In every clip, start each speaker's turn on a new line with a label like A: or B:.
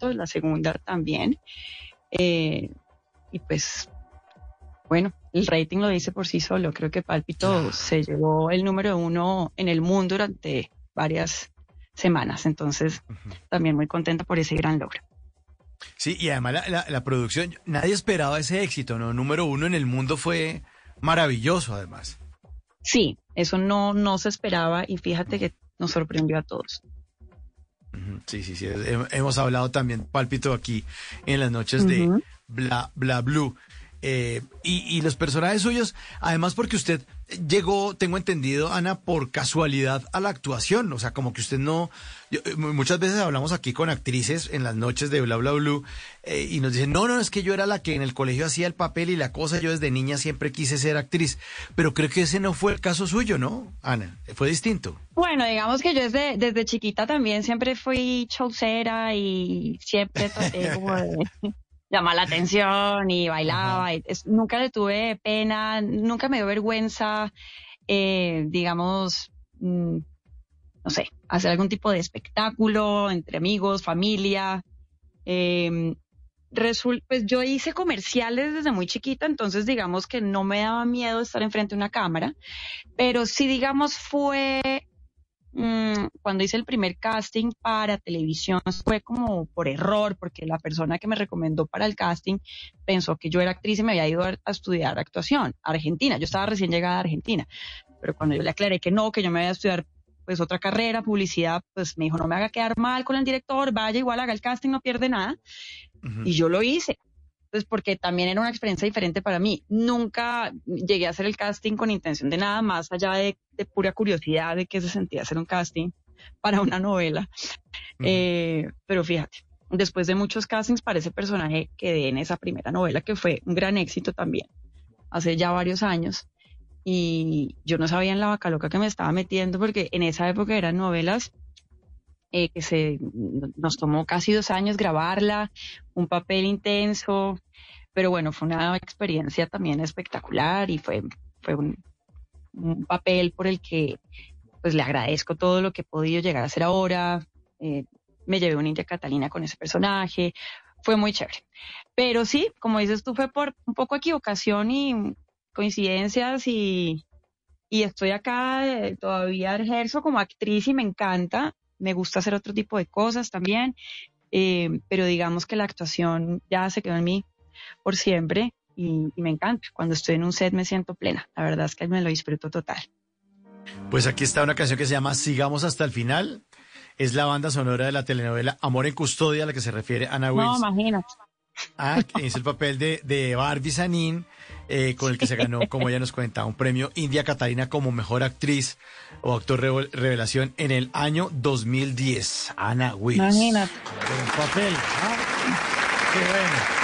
A: La segunda también. Eh, y pues, bueno, el rating lo dice por sí solo. Creo que Pálpito se llevó el número uno en el mundo durante varias semanas. Entonces, también muy contenta por ese gran logro.
B: Sí, y además la, la, la, producción, nadie esperaba ese éxito, ¿no? Número uno en el mundo fue maravilloso, además.
A: Sí, eso no, no se esperaba y fíjate que nos sorprendió a todos.
B: Sí, sí, sí. Hemos hablado también, pálpito, aquí en las noches de Bla Bla Blue. Eh, y, los personajes suyos, además porque usted llegó, tengo entendido, Ana, por casualidad a la actuación, o sea, como que usted no, eh, muchas veces hablamos aquí con actrices en las noches de Bla Bla Blue eh, y nos dicen, no, no, es que yo era la que en el colegio hacía el papel y la cosa, yo desde niña siempre quise ser actriz, pero creo que ese no fue el caso suyo, ¿no, Ana? Fue distinto.
A: Bueno, digamos que yo desde, desde chiquita también siempre fui chaucera y siempre traté como de llamaba la atención y bailaba. Y nunca le tuve pena, nunca me dio vergüenza, eh, digamos, mm, no sé, hacer algún tipo de espectáculo entre amigos, familia. Eh, pues yo hice comerciales desde muy chiquita, entonces digamos que no me daba miedo estar enfrente de una cámara, pero sí digamos fue Mm, cuando hice el primer casting para televisión fue como por error, porque la persona que me recomendó para el casting pensó que yo era actriz y me había ido a, estudiar actuación a Argentina. Yo estaba recién llegada a Argentina, pero cuando yo le aclaré que no, que yo me iba a estudiar pues otra carrera, publicidad, pues me dijo, no me haga quedar mal con el director, vaya igual, haga el casting, no pierde nada. Y yo lo hice pues porque también era una experiencia diferente para mí. Nunca llegué a hacer el casting con intención de nada más allá de, pura curiosidad de qué se sentía hacer un casting para una novela. Eh, pero fíjate, después de muchos castings para ese personaje quedé en esa primera novela que fue un gran éxito también, hace ya varios años. Y yo no sabía en la vaca loca que me estaba metiendo porque en esa época eran novelas eh, que se, nos tomó casi dos años grabarla, un papel intenso, pero bueno, fue una experiencia también espectacular y fue, fue un, papel por el que pues le agradezco todo lo que he podido llegar a hacer ahora. Eh, me llevé una India Catalina con ese personaje, fue muy chévere. Pero sí, como dices tú, fue por un poco equivocación y coincidencias y, y estoy acá, eh, todavía ejerzo como actriz y me encanta me gusta hacer otro tipo de cosas también, eh, pero digamos que la actuación ya se quedó en mí por siempre y, me encanta. Cuando estoy en un set me siento plena, la verdad es que me lo disfruto total.
B: Pues aquí está una canción que se llama Sigamos hasta el final. Es la banda sonora de la telenovela Amor en Custodia a la que se refiere Ana Wills.
A: No, imagínate.
B: Ah, es el papel de, de Barbie Sanín, eh, con el que se ganó, como ella nos cuenta, un premio India Catalina como mejor actriz o actor revelación en el año 2010. Ana Wills.
A: Imagínate.
B: El papel. ¿ah? Qué
C: bueno.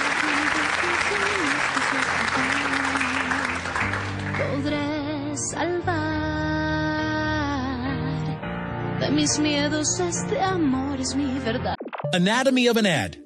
C: Podré salvar de mis miedos este amor es mi verdad.
D: Anatomy of an ad.